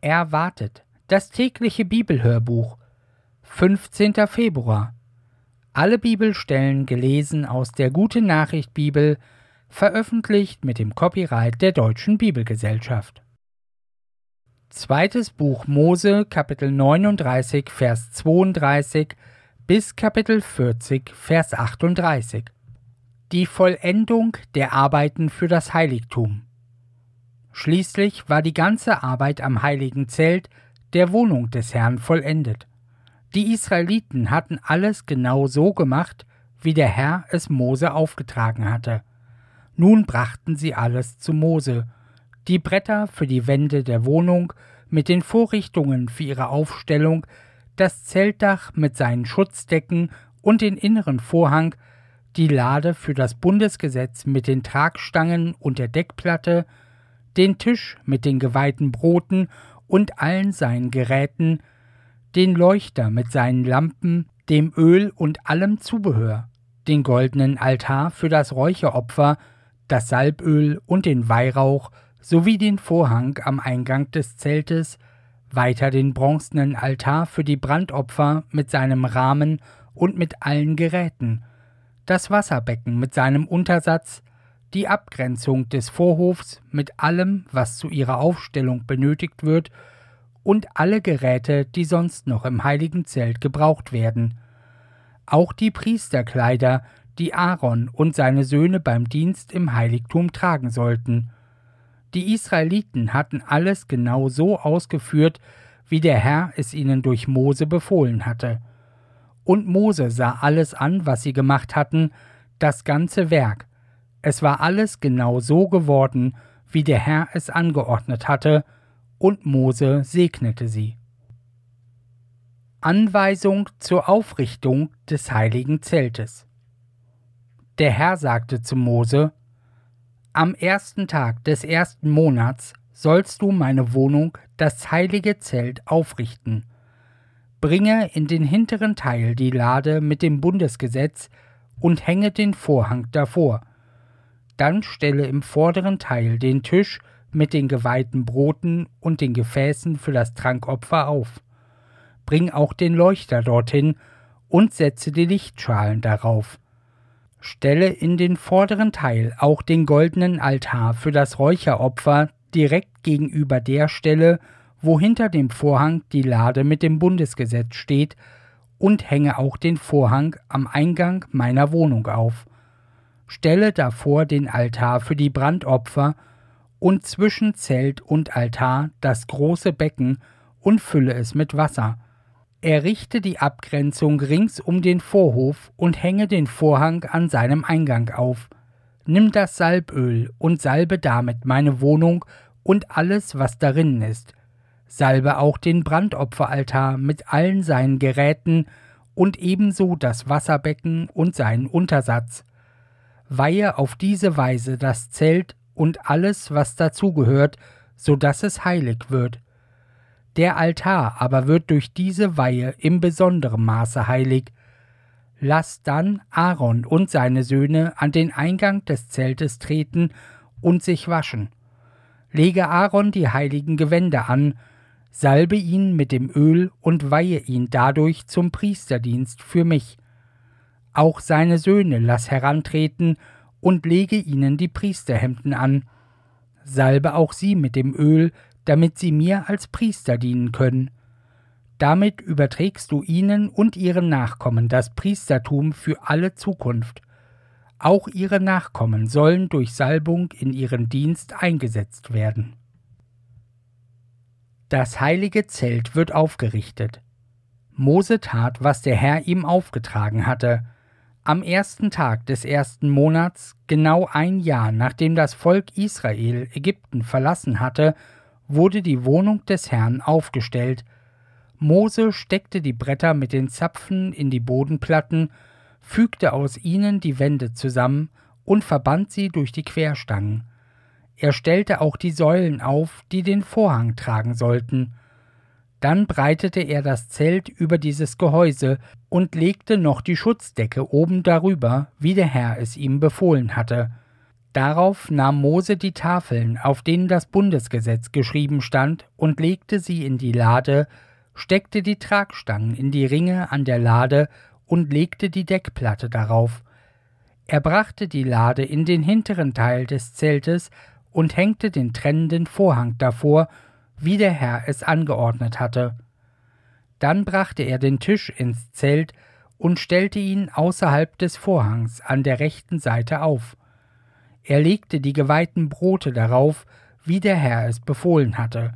Erwartet. Das tägliche Bibelhörbuch. 15. Februar. Alle Bibelstellen gelesen aus der Gute Nachricht Bibel, veröffentlicht mit dem Copyright der Deutschen Bibelgesellschaft. Zweites Buch Mose, Kapitel 39, Vers 32 bis Kapitel 40, Vers 38. Die Vollendung der Arbeiten für das Heiligtum. Schließlich war die ganze Arbeit am heiligen Zelt, der Wohnung des Herrn, vollendet. Die Israeliten hatten alles genau so gemacht, wie der Herr es Mose aufgetragen hatte. Nun brachten sie alles zu Mose, die Bretter für die Wände der Wohnung mit den Vorrichtungen für ihre Aufstellung, das Zeltdach mit seinen Schutzdecken und den inneren Vorhang, die Lade für das Bundesgesetz mit den Tragstangen und der Deckplatte, den Tisch mit den geweihten Broten und allen seinen Geräten, den Leuchter mit seinen Lampen, dem Öl und allem Zubehör, den goldenen Altar für das Räucheropfer, das Salböl und den Weihrauch sowie den Vorhang am Eingang des Zeltes, weiter den bronzenen Altar für die Brandopfer mit seinem Rahmen und mit allen Geräten, das Wasserbecken mit seinem Untersatz, die Abgrenzung des Vorhofs mit allem, was zu ihrer Aufstellung benötigt wird, und alle Geräte, die sonst noch im heiligen Zelt gebraucht werden. Auch die Priesterkleider, die Aaron und seine Söhne beim Dienst im Heiligtum tragen sollten. Die Israeliten hatten alles genau so ausgeführt, wie der Herr es ihnen durch Mose befohlen hatte. Und Mose sah alles an, was sie gemacht hatten, das ganze Werk, es war alles genau so geworden, wie der Herr es angeordnet hatte, und Mose segnete sie. Anweisung zur Aufrichtung des heiligen Zeltes. Der Herr sagte zu Mose, Am ersten Tag des ersten Monats sollst du meine Wohnung, das heilige Zelt, aufrichten. Bringe in den hinteren Teil die Lade mit dem Bundesgesetz und hänge den Vorhang davor, dann stelle im vorderen Teil den Tisch mit den geweihten Broten und den Gefäßen für das Trankopfer auf. Bring auch den Leuchter dorthin und setze die Lichtschalen darauf. Stelle in den vorderen Teil auch den goldenen Altar für das Räucheropfer direkt gegenüber der Stelle, wo hinter dem Vorhang die Lade mit dem Bundesgesetz steht, und hänge auch den Vorhang am Eingang meiner Wohnung auf stelle davor den Altar für die Brandopfer und zwischen Zelt und Altar das große Becken und fülle es mit Wasser. Errichte die Abgrenzung rings um den Vorhof und hänge den Vorhang an seinem Eingang auf. Nimm das Salböl und salbe damit meine Wohnung und alles, was darin ist. Salbe auch den Brandopferaltar mit allen seinen Geräten und ebenso das Wasserbecken und seinen Untersatz weihe auf diese Weise das Zelt und alles, was dazugehört, so dass es heilig wird. Der Altar aber wird durch diese Weihe im besonderen Maße heilig. Lass dann Aaron und seine Söhne an den Eingang des Zeltes treten und sich waschen. Lege Aaron die heiligen Gewänder an, salbe ihn mit dem Öl und weihe ihn dadurch zum Priesterdienst für mich auch seine Söhne lass herantreten und lege ihnen die Priesterhemden an. Salbe auch sie mit dem Öl, damit sie mir als Priester dienen können. Damit überträgst du ihnen und ihren Nachkommen das Priestertum für alle Zukunft. Auch ihre Nachkommen sollen durch Salbung in ihren Dienst eingesetzt werden. Das heilige Zelt wird aufgerichtet. Mose tat, was der Herr ihm aufgetragen hatte. Am ersten Tag des ersten Monats, genau ein Jahr nachdem das Volk Israel Ägypten verlassen hatte, wurde die Wohnung des Herrn aufgestellt. Mose steckte die Bretter mit den Zapfen in die Bodenplatten, fügte aus ihnen die Wände zusammen und verband sie durch die Querstangen. Er stellte auch die Säulen auf, die den Vorhang tragen sollten. Dann breitete er das Zelt über dieses Gehäuse und legte noch die Schutzdecke oben darüber, wie der Herr es ihm befohlen hatte. Darauf nahm Mose die Tafeln, auf denen das Bundesgesetz geschrieben stand, und legte sie in die Lade, steckte die Tragstangen in die Ringe an der Lade und legte die Deckplatte darauf. Er brachte die Lade in den hinteren Teil des Zeltes und hängte den trennenden Vorhang davor, wie der Herr es angeordnet hatte. Dann brachte er den Tisch ins Zelt und stellte ihn außerhalb des Vorhangs an der rechten Seite auf. Er legte die geweihten Brote darauf, wie der Herr es befohlen hatte.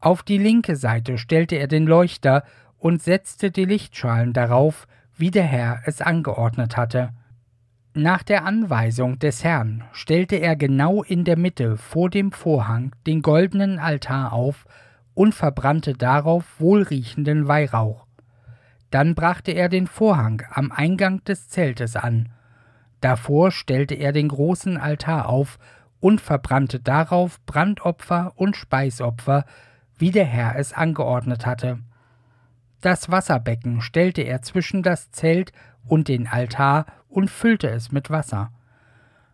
Auf die linke Seite stellte er den Leuchter und setzte die Lichtschalen darauf, wie der Herr es angeordnet hatte. Nach der Anweisung des Herrn stellte er genau in der Mitte vor dem Vorhang den goldenen Altar auf und verbrannte darauf wohlriechenden Weihrauch. Dann brachte er den Vorhang am Eingang des Zeltes an. Davor stellte er den großen Altar auf und verbrannte darauf Brandopfer und Speisopfer, wie der Herr es angeordnet hatte. Das Wasserbecken stellte er zwischen das Zelt und den Altar und füllte es mit Wasser.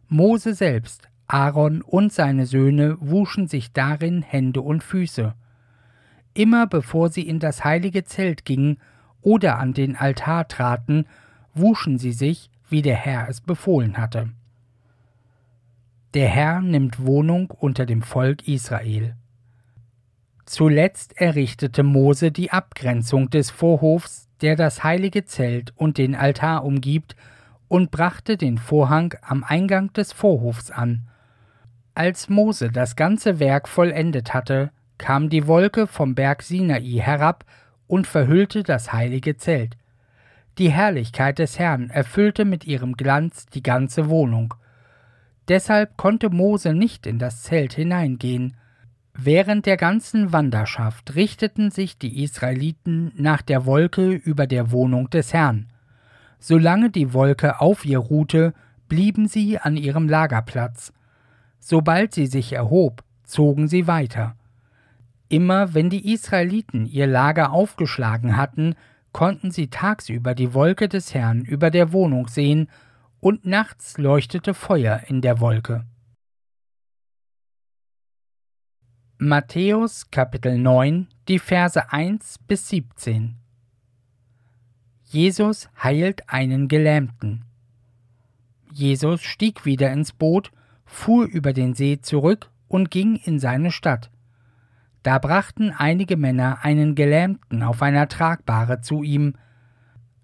Mose selbst, Aaron und seine Söhne wuschen sich darin Hände und Füße. Immer bevor sie in das heilige Zelt gingen oder an den Altar traten, wuschen sie sich, wie der Herr es befohlen hatte. Der Herr nimmt Wohnung unter dem Volk Israel. Zuletzt errichtete Mose die Abgrenzung des Vorhofs, der das heilige Zelt und den Altar umgibt, und brachte den Vorhang am Eingang des Vorhofs an. Als Mose das ganze Werk vollendet hatte, kam die Wolke vom Berg Sinai herab und verhüllte das heilige Zelt. Die Herrlichkeit des Herrn erfüllte mit ihrem Glanz die ganze Wohnung. Deshalb konnte Mose nicht in das Zelt hineingehen, Während der ganzen Wanderschaft richteten sich die Israeliten nach der Wolke über der Wohnung des Herrn. Solange die Wolke auf ihr ruhte, blieben sie an ihrem Lagerplatz. Sobald sie sich erhob, zogen sie weiter. Immer wenn die Israeliten ihr Lager aufgeschlagen hatten, konnten sie tagsüber die Wolke des Herrn über der Wohnung sehen, und nachts leuchtete Feuer in der Wolke. Matthäus Kapitel 9, die Verse 1 bis 17. Jesus heilt einen Gelähmten. Jesus stieg wieder ins Boot, fuhr über den See zurück und ging in seine Stadt. Da brachten einige Männer einen Gelähmten auf einer Tragbare zu ihm.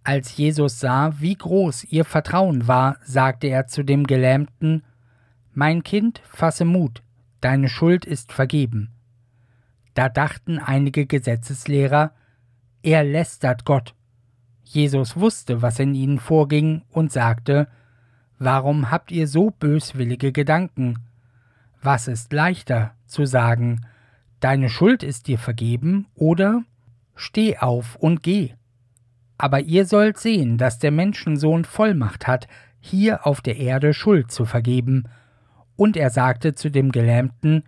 Als Jesus sah, wie groß ihr Vertrauen war, sagte er zu dem Gelähmten Mein Kind, fasse Mut, deine Schuld ist vergeben. Da dachten einige Gesetzeslehrer, er lästert Gott. Jesus wusste, was in ihnen vorging, und sagte, Warum habt ihr so böswillige Gedanken? Was ist leichter, zu sagen, Deine Schuld ist dir vergeben, oder Steh auf und geh. Aber ihr sollt sehen, dass der Menschensohn Vollmacht hat, hier auf der Erde Schuld zu vergeben. Und er sagte zu dem Gelähmten,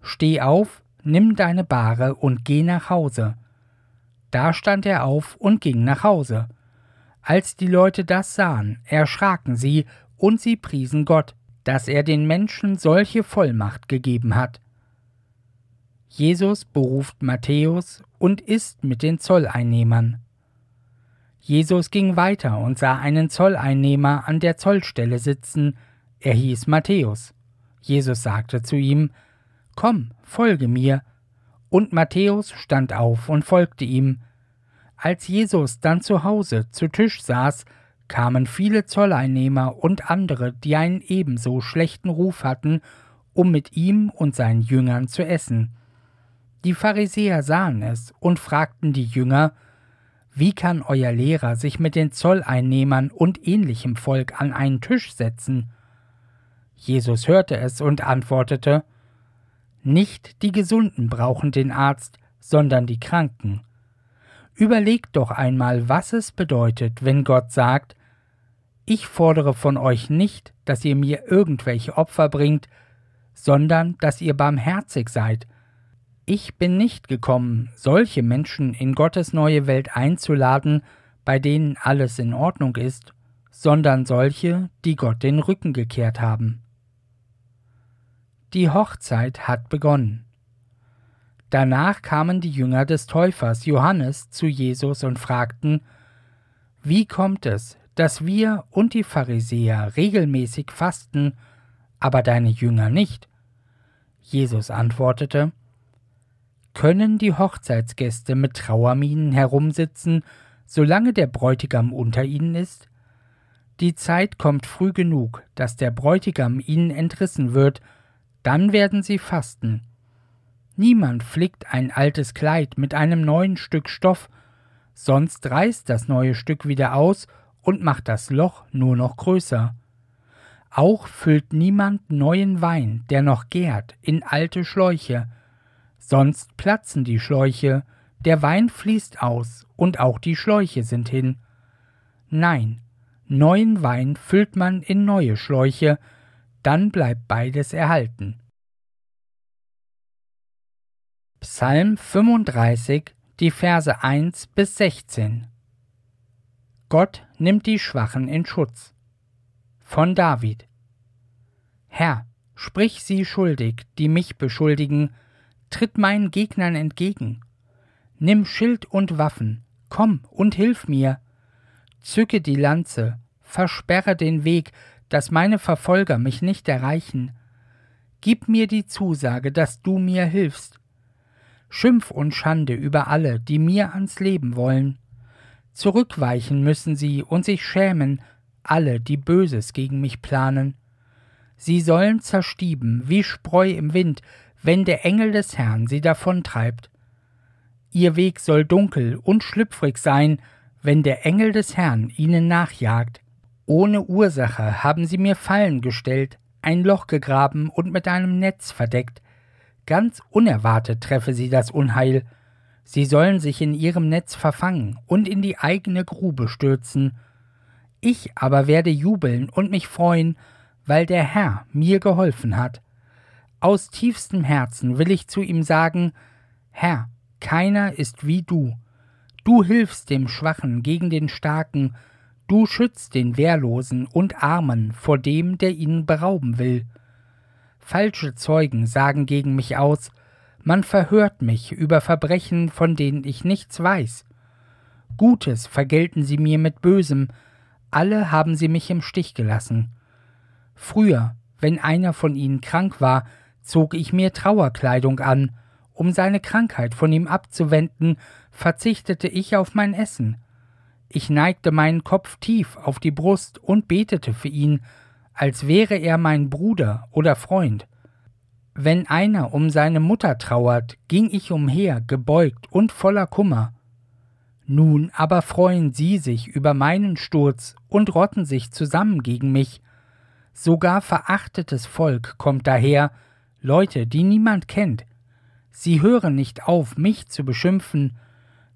Steh auf, nimm deine Bahre und geh nach Hause. Da stand er auf und ging nach Hause. Als die Leute das sahen, erschraken sie und sie priesen Gott, dass er den Menschen solche Vollmacht gegeben hat. Jesus beruft Matthäus und isst mit den Zolleinnehmern. Jesus ging weiter und sah einen Zolleinnehmer an der Zollstelle sitzen, er hieß Matthäus. Jesus sagte zu ihm, Komm, folge mir. Und Matthäus stand auf und folgte ihm. Als Jesus dann zu Hause zu Tisch saß, kamen viele Zolleinnehmer und andere, die einen ebenso schlechten Ruf hatten, um mit ihm und seinen Jüngern zu essen. Die Pharisäer sahen es und fragten die Jünger, wie kann euer Lehrer sich mit den Zolleinnehmern und ähnlichem Volk an einen Tisch setzen? Jesus hörte es und antwortete, nicht die Gesunden brauchen den Arzt, sondern die Kranken. Überlegt doch einmal, was es bedeutet, wenn Gott sagt, ich fordere von euch nicht, dass ihr mir irgendwelche Opfer bringt, sondern dass ihr barmherzig seid. Ich bin nicht gekommen, solche Menschen in Gottes neue Welt einzuladen, bei denen alles in Ordnung ist, sondern solche, die Gott den Rücken gekehrt haben. Die Hochzeit hat begonnen. Danach kamen die Jünger des Täufers Johannes zu Jesus und fragten, Wie kommt es, dass wir und die Pharisäer regelmäßig fasten, aber deine Jünger nicht? Jesus antwortete, Können die Hochzeitsgäste mit Trauerminen herumsitzen, solange der Bräutigam unter ihnen ist? Die Zeit kommt früh genug, dass der Bräutigam ihnen entrissen wird, dann werden sie fasten. Niemand flickt ein altes Kleid mit einem neuen Stück Stoff, sonst reißt das neue Stück wieder aus und macht das Loch nur noch größer. Auch füllt niemand neuen Wein, der noch gärt, in alte Schläuche, sonst platzen die Schläuche, der Wein fließt aus und auch die Schläuche sind hin. Nein, neuen Wein füllt man in neue Schläuche, dann bleibt beides erhalten. Psalm 35, die Verse 1 bis 16 Gott nimmt die Schwachen in Schutz. Von David Herr, sprich sie schuldig, die mich beschuldigen, tritt meinen Gegnern entgegen. Nimm Schild und Waffen, komm und hilf mir. Zücke die Lanze, versperre den Weg, dass meine Verfolger mich nicht erreichen. Gib mir die Zusage, dass du mir hilfst. Schimpf und Schande über alle, die mir ans Leben wollen. Zurückweichen müssen sie und sich schämen, alle, die Böses gegen mich planen. Sie sollen zerstieben wie Spreu im Wind, wenn der Engel des Herrn sie davontreibt. Ihr Weg soll dunkel und schlüpfrig sein, wenn der Engel des Herrn ihnen nachjagt. Ohne Ursache haben sie mir Fallen gestellt, ein Loch gegraben und mit einem Netz verdeckt, Ganz unerwartet treffe sie das Unheil. Sie sollen sich in ihrem Netz verfangen und in die eigene Grube stürzen. Ich aber werde jubeln und mich freuen, weil der Herr mir geholfen hat. Aus tiefstem Herzen will ich zu ihm sagen, Herr, keiner ist wie du. Du hilfst dem Schwachen gegen den Starken, du schützt den Wehrlosen und Armen vor dem, der ihn berauben will. Falsche Zeugen sagen gegen mich aus, man verhört mich über Verbrechen, von denen ich nichts weiß. Gutes vergelten sie mir mit Bösem, alle haben sie mich im Stich gelassen. Früher, wenn einer von ihnen krank war, zog ich mir Trauerkleidung an, um seine Krankheit von ihm abzuwenden, verzichtete ich auf mein Essen. Ich neigte meinen Kopf tief auf die Brust und betete für ihn, als wäre er mein Bruder oder Freund. Wenn einer um seine Mutter trauert, ging ich umher, gebeugt und voller Kummer. Nun aber freuen sie sich über meinen Sturz und rotten sich zusammen gegen mich. Sogar verachtetes Volk kommt daher, Leute, die niemand kennt. Sie hören nicht auf, mich zu beschimpfen.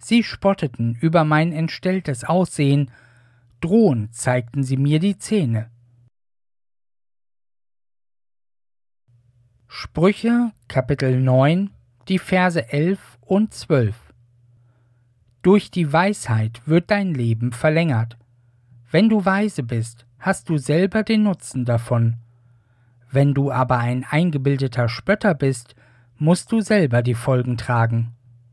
Sie spotteten über mein entstelltes Aussehen, drohend zeigten sie mir die Zähne. Sprüche Kapitel 9, die Verse 11 und 12 Durch die Weisheit wird dein Leben verlängert. Wenn du weise bist, hast du selber den Nutzen davon. Wenn du aber ein eingebildeter Spötter bist, musst du selber die Folgen tragen.